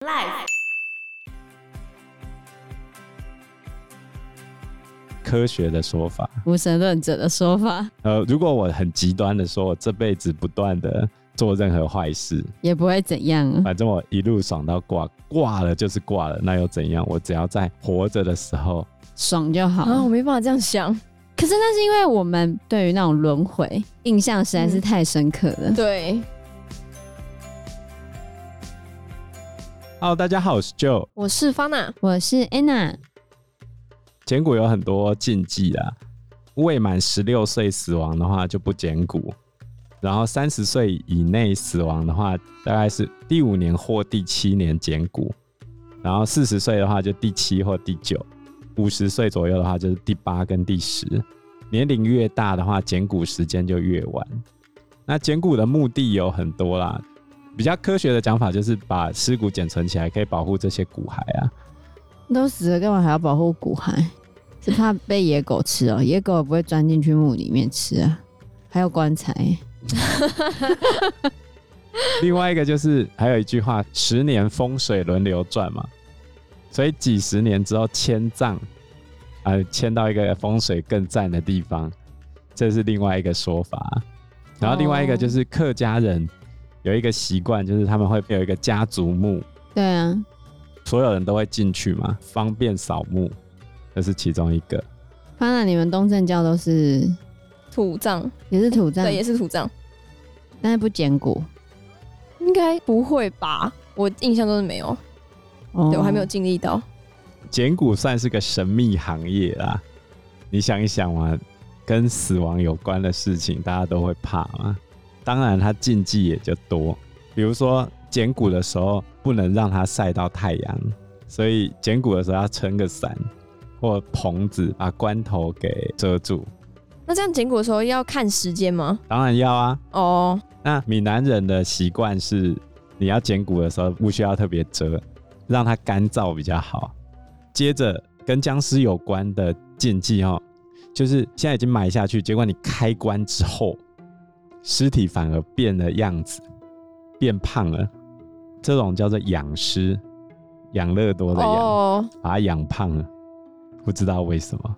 Life 科学的说法，无神论者的说法，呃，如果我很极端的说，我这辈子不断的做任何坏事，也不会怎样。反正我一路爽到挂，挂了就是挂了，那又怎样？我只要在活着的时候爽就好。啊，我没办法这样想。可是那是因为我们对于那种轮回印象实在是太深刻了。嗯、对。Hello，大家好，我是 Joe，我是 Fana，我是 Anna。捡骨有很多禁忌啊，未满十六岁死亡的话就不捡骨，然后三十岁以内死亡的话，大概是第五年或第七年捡骨，然后四十岁的话就第七或第九，五十岁左右的话就是第八跟第十。年龄越大的话，捡骨时间就越晚。那捡骨的目的有很多啦。比较科学的讲法就是把尸骨捡存起来，可以保护这些骨骸啊。都死了，干嘛还要保护骨骸？是怕被野狗吃哦、喔？野狗也不会钻进去墓里面吃啊。还有棺材。另外一个就是还有一句话：十年风水轮流转嘛。所以几十年之后迁葬，啊，迁到一个风水更赞的地方，这是另外一个说法。然后另外一个就是客家人。有一个习惯，就是他们会有一个家族墓。对啊，所有人都会进去嘛，方便扫墓，这是其中一个。当然，你们东正教都是土葬，也是土葬，对，也是土葬，但是不捡骨，应该不会吧？我印象中是没有，哦、对我还没有经历到。捡骨算是个神秘行业啦，你想一想嘛，跟死亡有关的事情，大家都会怕嘛。当然，它禁忌也就多，比如说剪骨的时候不能让它晒到太阳，所以剪骨的时候要撑个伞或棚子把关头给遮住。那这样剪骨的时候要看时间吗？当然要啊。哦。Oh. 那闽南人的习惯是，你要剪骨的时候不需要特别遮，让它干燥比较好。接着跟僵尸有关的禁忌哦，就是现在已经埋下去，结果你开棺之后。尸体反而变了样子，变胖了，这种叫做养尸，养乐多的养，oh. 把它养胖了，不知道为什么。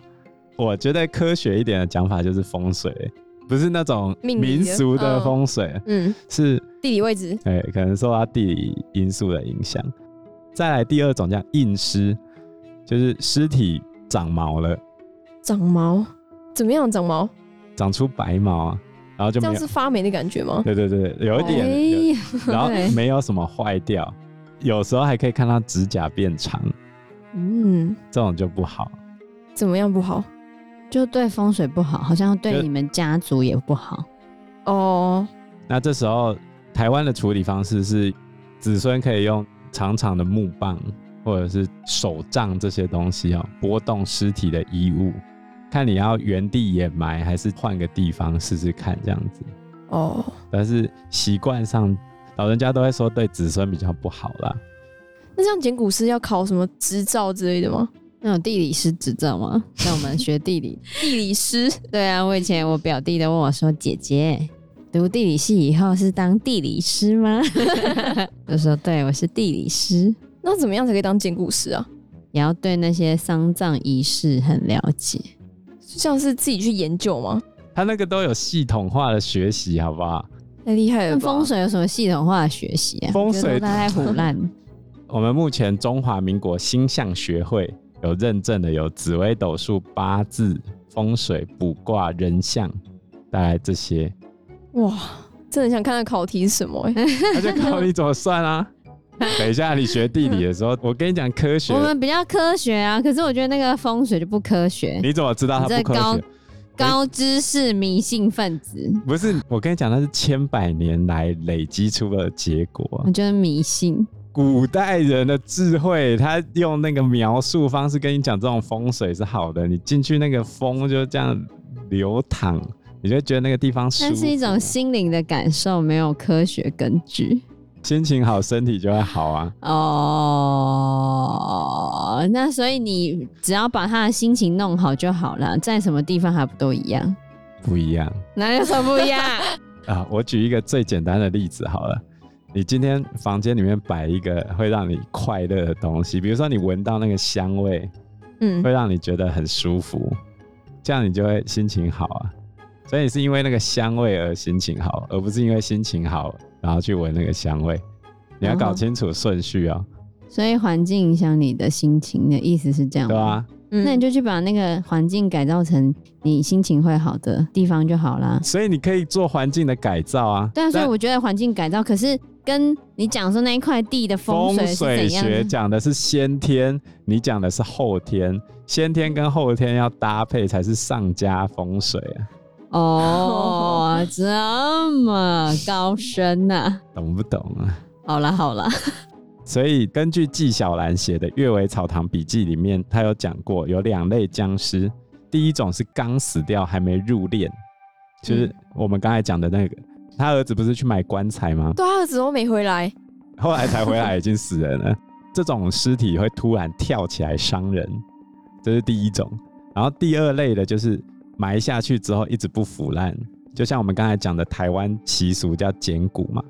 我觉得科学一点的讲法就是风水，不是那种民俗的风水，嗯，是地理位置，对，可能受到地理因素的影响。再来第二种叫硬尸，就是尸体长毛了，长毛？怎么样长毛？长出白毛啊。然后就没有，这样是发霉的感觉吗？对对对，有一点，欸、然后 没有什么坏掉，有时候还可以看到指甲变长。嗯，这种就不好。怎么样不好？就对风水不好，好像对你们家族也不好。哦。那这时候台湾的处理方式是，子孙可以用长长的木棒或者是手杖这些东西哦，拨动尸体的衣物。看你要原地掩埋，还是换个地方试试看，这样子。哦。Oh. 但是习惯上，老人家都会说对子孙比较不好啦。那这样捡骨师要考什么执照之类的吗？那种地理师执照吗？像我们学地理，地理师。对啊，我以前我表弟都问我说：“姐姐，读地理系以后是当地理师吗？” 就说：“对，我是地理师。”那怎么样才可以当捡骨师啊？也要对那些丧葬仪式很了解。像是自己去研究吗？他那个都有系统化的学习，好不好？太厉害了！风水有什么系统化的学习啊？风水他在唬烂。我们目前中华民国星象学会有认证的有紫微斗数、八字、风水、卜卦、人像，大概这些。哇，真的很想看看考题是什么？那就考你怎么算啊？等一下，你学地理的时候，我跟你讲科学。我们比较科学啊，可是我觉得那个风水就不科学。你怎么知道它不科学？高，高知识迷信分子。不是，我跟你讲，那是千百年来累积出的结果。我觉得迷信。古代人的智慧，他用那个描述方式跟你讲，这种风水是好的。你进去那个风就这样流淌，你就觉得那个地方舒服。那是一种心灵的感受，没有科学根据。心情好，身体就会好啊。哦，那所以你只要把他的心情弄好就好了，在什么地方还不都一样？不一样。哪有什么不一样？啊，我举一个最简单的例子好了。你今天房间里面摆一个会让你快乐的东西，比如说你闻到那个香味，嗯会让你觉得很舒服，这样你就会心情好啊。所以你是因为那个香味而心情好，而不是因为心情好然后去闻那个香味。你要搞清楚顺序啊、哦。所以环境影响你的心情的意思是这样吗？对啊。那你就去把那个环境改造成你心情会好的地方就好啦。所以你可以做环境的改造啊。对啊，所以我觉得环境改造，可是跟你讲说那一块地的风水是怎样？风水学讲的是先天，你讲的是后天。先天跟后天要搭配才是上佳风水啊。哦，这么高深呐、啊？懂不懂啊？好啦好啦。所以，根据纪晓岚写的《阅微草堂笔记》里面，他有讲过有两类僵尸。第一种是刚死掉还没入殓，就是我们刚才讲的那个，他儿子不是去买棺材吗？对，他儿子都没回来，后来才回来，已经死人了。这种尸体会突然跳起来伤人，这是第一种。然后第二类的就是埋下去之后一直不腐烂，就像我们刚才讲的台湾习俗叫捡骨嘛。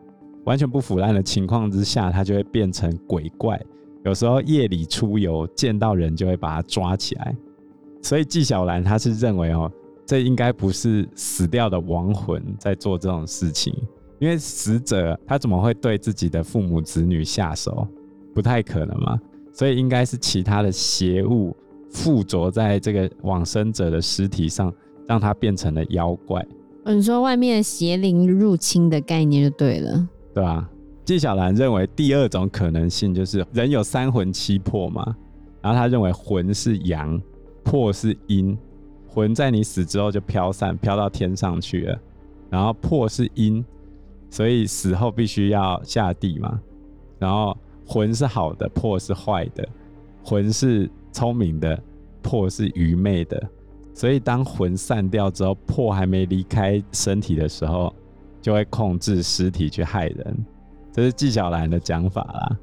完全不腐烂的情况之下，它就会变成鬼怪。有时候夜里出游，见到人就会把它抓起来。所以纪晓岚他是认为哦，这应该不是死掉的亡魂在做这种事情，因为死者他怎么会对自己的父母子女下手？不太可能嘛。所以应该是其他的邪物附着在这个往生者的尸体上，让它变成了妖怪。你说外面邪灵入侵的概念就对了。对吧？纪晓岚认为第二种可能性就是人有三魂七魄嘛，然后他认为魂是阳，魄是阴，魂在你死之后就飘散，飘到天上去了，然后魄是阴，所以死后必须要下地嘛，然后魂是好的，魄是坏的，魂是聪明的，魄是愚昧的，所以当魂散掉之后，魄还没离开身体的时候。就会控制尸体去害人，这是纪晓岚的讲法啦。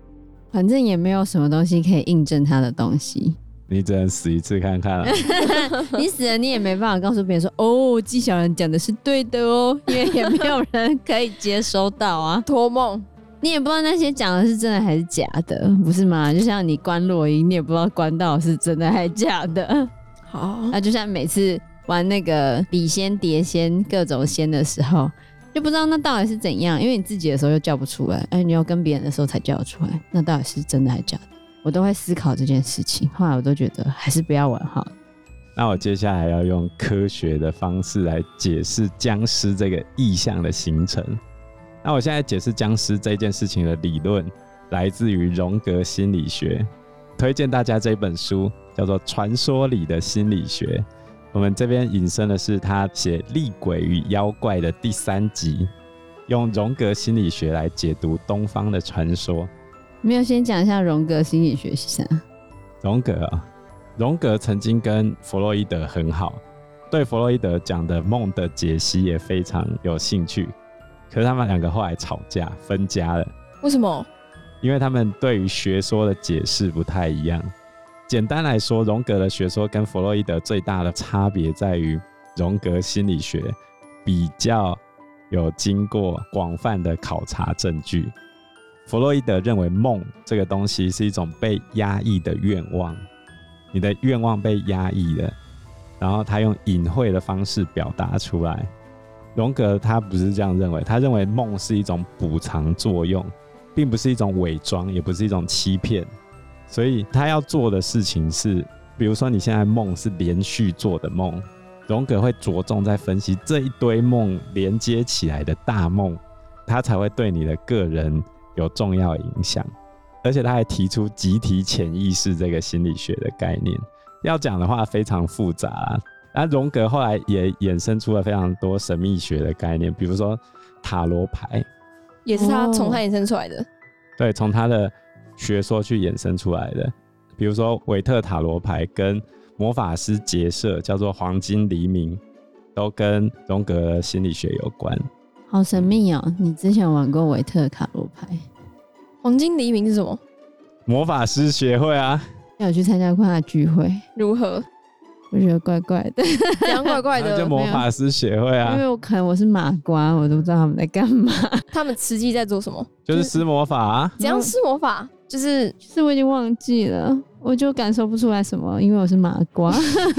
反正也没有什么东西可以印证他的东西，你只能死一次看看了。你死了，你也没办法告诉别人说：“哦，纪晓岚讲的是对的哦。”因为也没有人可以接收到啊。托梦，你也不知道那些讲的是真的还是假的，不是吗？就像你关洛音，你也不知道关到是真的还是假的。好，那就像每次玩那个笔仙、碟仙各种仙的时候。就不知道那到底是怎样，因为你自己的时候又叫不出来，哎，你要跟别人的时候才叫得出来，那到底是真的还是假的？我都会思考这件事情，后来我都觉得还是不要玩好了。那我接下来要用科学的方式来解释僵尸这个意象的形成。那我现在解释僵尸这件事情的理论，来自于荣格心理学，推荐大家这本书叫做《传说里的心理学》。我们这边引申的是他写厉鬼与妖怪的第三集，用荣格心理学来解读东方的传说。没有先讲一下荣格心理学是啥？荣格啊，荣格曾经跟弗洛伊德很好，对弗洛伊德讲的梦的解析也非常有兴趣。可是他们两个后来吵架分家了。为什么？因为他们对于学说的解释不太一样。简单来说，荣格的学说跟弗洛伊德最大的差别在于，荣格心理学比较有经过广泛的考察证据。弗洛伊德认为梦这个东西是一种被压抑的愿望，你的愿望被压抑了，然后他用隐晦的方式表达出来。荣格他不是这样认为，他认为梦是一种补偿作用，并不是一种伪装，也不是一种欺骗。所以他要做的事情是，比如说你现在梦是连续做的梦，荣格会着重在分析这一堆梦连接起来的大梦，他才会对你的个人有重要影响。而且他还提出集体潜意识这个心理学的概念，要讲的话非常复杂。那荣格后来也衍生出了非常多神秘学的概念，比如说塔罗牌，也是他从他衍生出来的。对，从他的。学说去衍生出来的，比如说韦特塔罗牌跟魔法师结社叫做黄金黎明，都跟荣格心理学有关。好神秘哦！你之前玩过韦特塔罗牌？黄金黎明是什么？魔法师协会啊！要有去参加过他的聚会？如何？我觉得怪怪的，这样怪怪的。就魔法师协会啊，因为我可能我是麻瓜，我都不知道他们在干嘛。他们实际在做什么？就是施魔法啊。怎样施魔法？就是，是我已经忘记了，我就感受不出来什么，因为我是麻瓜。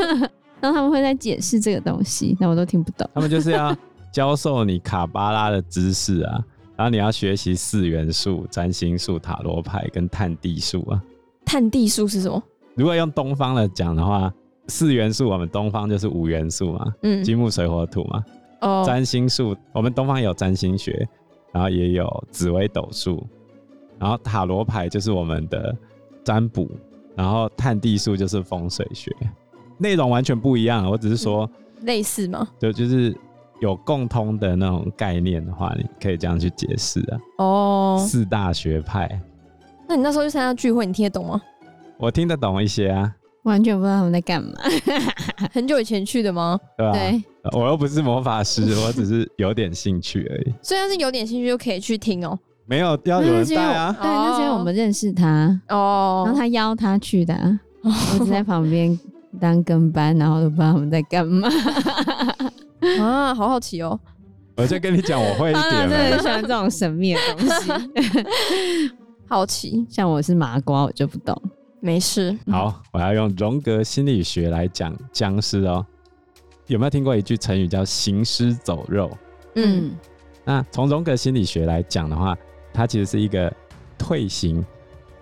然后他们会在解释这个东西，那我都听不懂。他们就是要教授你卡巴拉的知识啊，然后你要学习四元素、占星术、塔罗牌跟探地术啊。探地术是什么？如果用东方的讲的话。四元素，我们东方就是五元素嘛，嗯，金木水火土嘛。哦，占星术，我们东方有占星学，然后也有紫微斗数，然后塔罗牌就是我们的占卜，然后探地术就是风水学，内容完全不一样。我只是说、嗯、类似吗？就就是有共通的那种概念的话，你可以这样去解释啊。哦，四大学派。那你那时候去参加聚会，你听得懂吗？我听得懂一些啊。完全不知道他们在干嘛。很久以前去的吗？对吧？对，我又不是魔法师，我只是有点兴趣而已。虽然是有点兴趣，就可以去听哦、喔。没有要有人带啊。对，那是因为我们认识他哦，然后他邀他去的，我只在旁边当跟班，然后都不知道他们在干嘛。啊，好好奇哦、喔！我就跟你讲，我会一点。我真的很喜欢这种神秘的东西。好奇，像我是麻瓜，我就不懂。没事，好，我要用荣格心理学来讲僵尸哦。有没有听过一句成语叫“行尸走肉”？嗯，那从荣格心理学来讲的话，它其实是一个退行，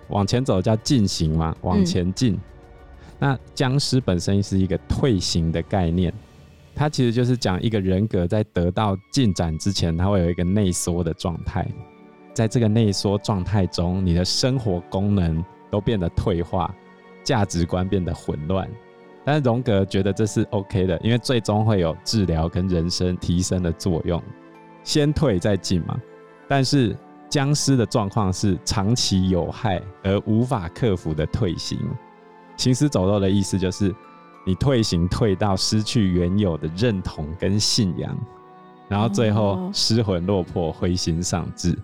往前走叫进行嘛，往前进。嗯、那僵尸本身是一个退行的概念，它其实就是讲一个人格在得到进展之前，它会有一个内缩的状态，在这个内缩状态中，你的生活功能。都变得退化，价值观变得混乱，但是荣格觉得这是 OK 的，因为最终会有治疗跟人生提升的作用，先退再进嘛。但是僵尸的状况是长期有害而无法克服的退行，行尸走肉的意思就是你退行退到失去原有的认同跟信仰，然后最后失魂落魄、灰心丧志。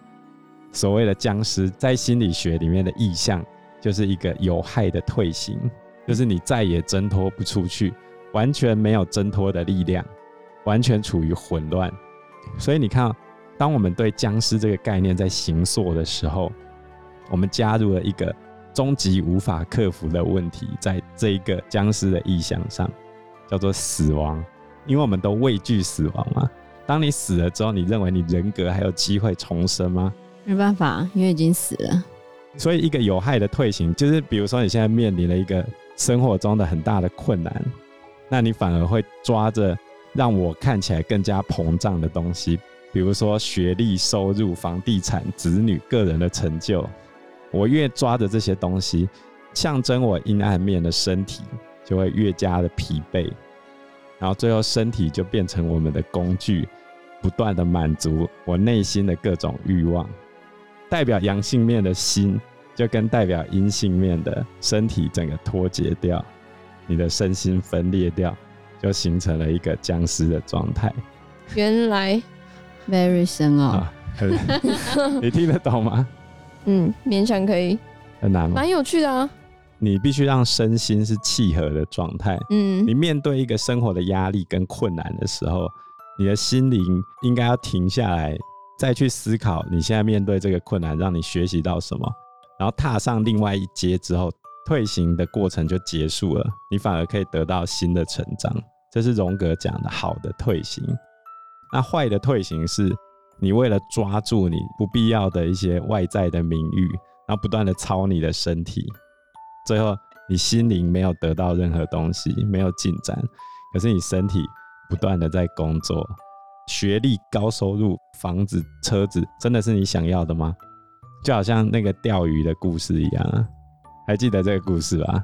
所谓的僵尸在心理学里面的意象。就是一个有害的退行，就是你再也挣脱不出去，完全没有挣脱的力量，完全处于混乱。所以你看，当我们对僵尸这个概念在形塑的时候，我们加入了一个终极无法克服的问题，在这一个僵尸的意象上，叫做死亡。因为我们都畏惧死亡嘛。当你死了之后，你认为你人格还有机会重生吗？没办法，因为已经死了。所以，一个有害的退行，就是比如说你现在面临了一个生活中的很大的困难，那你反而会抓着让我看起来更加膨胀的东西，比如说学历、收入、房地产、子女、个人的成就。我越抓着这些东西，象征我阴暗面的身体就会越加的疲惫，然后最后身体就变成我们的工具，不断的满足我内心的各种欲望。代表阳性面的心，就跟代表阴性面的身体整个脱节掉，你的身心分裂掉，就形成了一个僵尸的状态。原来，very 深奥、啊，你听得懂吗？嗯，勉强可以。很难吗？蛮有趣的啊。你必须让身心是契合的状态。嗯，你面对一个生活的压力跟困难的时候，你的心灵应该要停下来。再去思考你现在面对这个困难，让你学习到什么，然后踏上另外一阶之后，退行的过程就结束了，你反而可以得到新的成长。这是荣格讲的好的退行。那坏的退行是，你为了抓住你不必要的一些外在的名誉，然后不断的操你的身体，最后你心灵没有得到任何东西，没有进展，可是你身体不断的在工作。学历、高收入、房子、车子，真的是你想要的吗？就好像那个钓鱼的故事一样啊，还记得这个故事吧？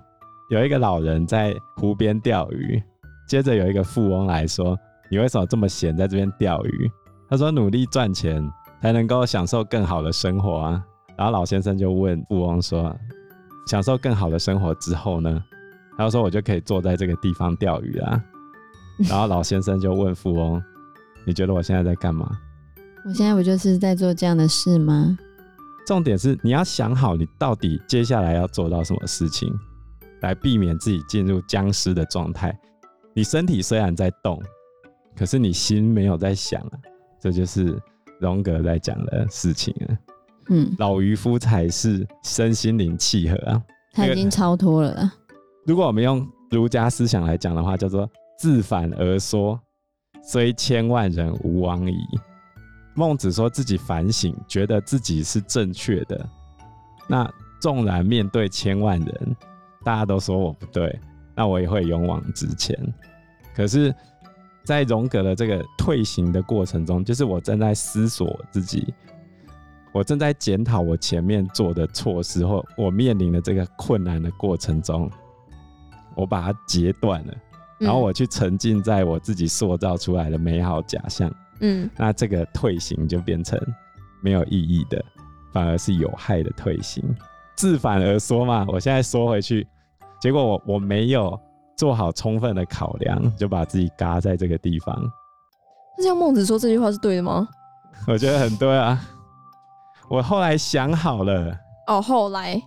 有一个老人在湖边钓鱼，接着有一个富翁来说：“你为什么这么闲，在这边钓鱼？”他说：“努力赚钱，才能够享受更好的生活啊。”然后老先生就问富翁说：“享受更好的生活之后呢？”他说：“我就可以坐在这个地方钓鱼啊。”然后老先生就问富翁。你觉得我现在在干嘛？我现在不就是在做这样的事吗？重点是你要想好，你到底接下来要做到什么事情，来避免自己进入僵尸的状态，你身体虽然在动，可是你心没有在想啊，这就是荣格在讲的事情啊。嗯，老渔夫才是身心灵契合啊，他已经超脱了啦。如果我们用儒家思想来讲的话，叫做自反而说，虽千万人吾往矣。孟子说自己反省，觉得自己是正确的。那纵然面对千万人，大家都说我不对。那我也会勇往直前。可是，在荣格的这个退行的过程中，就是我正在思索自己，我正在检讨我前面做的错事，或我面临的这个困难的过程中，我把它截断了，然后我去沉浸在我自己塑造出来的美好假象。嗯，那这个退行就变成没有意义的，反而是有害的退行。自反而说嘛，我现在缩回去。结果我我没有做好充分的考量，就把自己嘎在这个地方。那像孟子说这句话是对的吗？我觉得很对啊。我后来想好了。哦，后来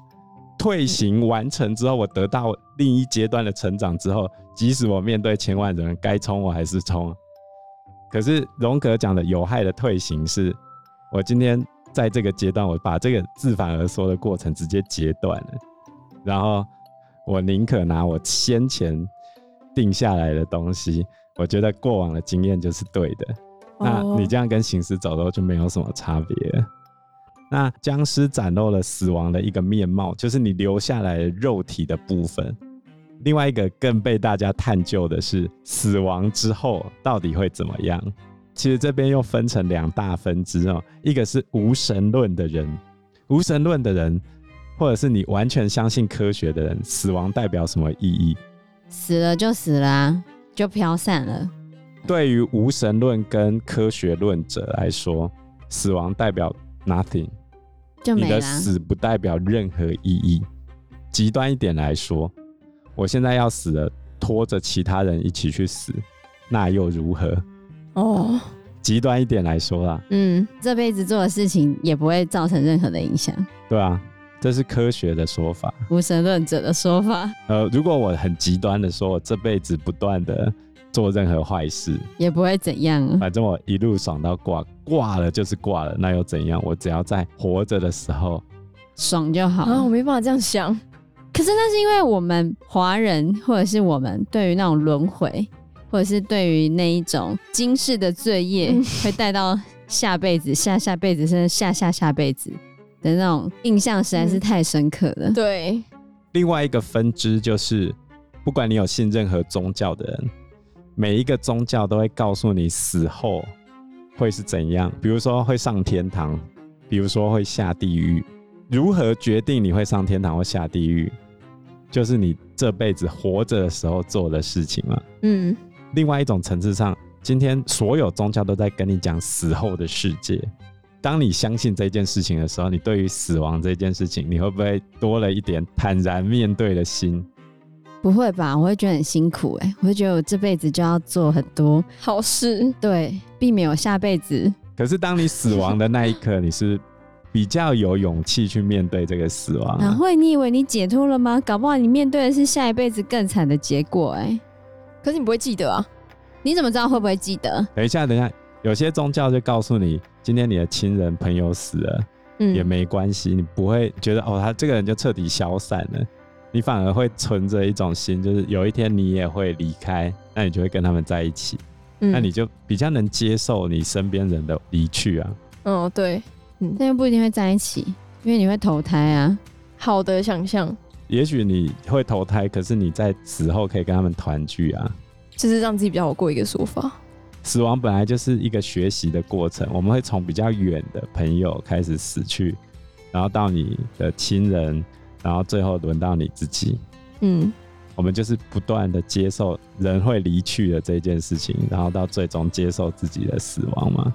退行完成之后，我得到另一阶段的成长之后，即使我面对千万人，该冲我还是冲。可是荣格讲的有害的退行是，我今天在这个阶段，我把这个自反而说的过程直接截断了，然后。我宁可拿我先前定下来的东西，我觉得过往的经验就是对的。Oh. 那你这样跟行尸走肉就没有什么差别了。那僵尸展露了死亡的一个面貌，就是你留下来肉体的部分。另外一个更被大家探究的是，死亡之后到底会怎么样？其实这边又分成两大分支哦，一个是无神论的人，无神论的人。或者是你完全相信科学的人，死亡代表什么意义？死了就死了啊，就飘散了。对于无神论跟科学论者来说，死亡代表 nothing，就没了。你的死不代表任何意义。极端一点来说，我现在要死了，拖着其他人一起去死，那又如何？哦，极端一点来说啦，嗯，这辈子做的事情也不会造成任何的影响。对啊。这是科学的说法，无神论者的说法。呃，如果我很极端的说，我这辈子不断的做任何坏事，也不会怎样。反正我一路爽到挂，挂了就是挂了，那又怎样？我只要在活着的时候爽就好。啊，我没办法这样想。可是那是因为我们华人，或者是我们对于那种轮回，或者是对于那一种今世的罪业，嗯、会带到下辈子、下下辈子，甚至下下下辈子。的那种印象实在是太深刻了。嗯。对，另外一个分支就是，不管你有信任何宗教的人，每一个宗教都会告诉你死后会是怎样，比如说会上天堂，比如说会下地狱。如何决定你会上天堂或下地狱，就是你这辈子活着的时候做的事情了。嗯。另外一种层次上，今天所有宗教都在跟你讲死后的世界。当你相信这件事情的时候，你对于死亡这件事情，你会不会多了一点坦然面对的心？不会吧，我会觉得很辛苦哎，我会觉得我这辈子就要做很多好事，对，避免我下辈子。可是当你死亡的那一刻，你是比较有勇气去面对这个死亡啊。哪会？你以为你解脱了吗？搞不好你面对的是下一辈子更惨的结果哎。可是你不会记得啊？你怎么知道会不会记得？等一下，等一下。有些宗教就告诉你，今天你的亲人朋友死了，嗯，也没关系，你不会觉得哦，他这个人就彻底消散了，你反而会存着一种心，就是有一天你也会离开，那你就会跟他们在一起，嗯，那你就比较能接受你身边人的离去啊。嗯，对，嗯，但又不一定会在一起，因为你会投胎啊。好的想象，也许你会投胎，可是你在死后可以跟他们团聚啊，就是让自己比较好过一个说法。死亡本来就是一个学习的过程，我们会从比较远的朋友开始死去，然后到你的亲人，然后最后轮到你自己。嗯，我们就是不断的接受人会离去的这件事情，然后到最终接受自己的死亡嘛。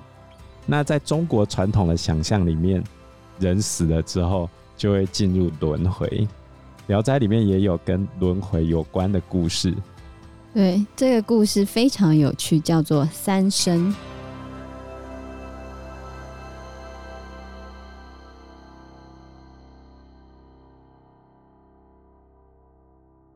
那在中国传统的想象里面，人死了之后就会进入轮回，《聊斋》里面也有跟轮回有关的故事。对，这个故事非常有趣，叫做三生。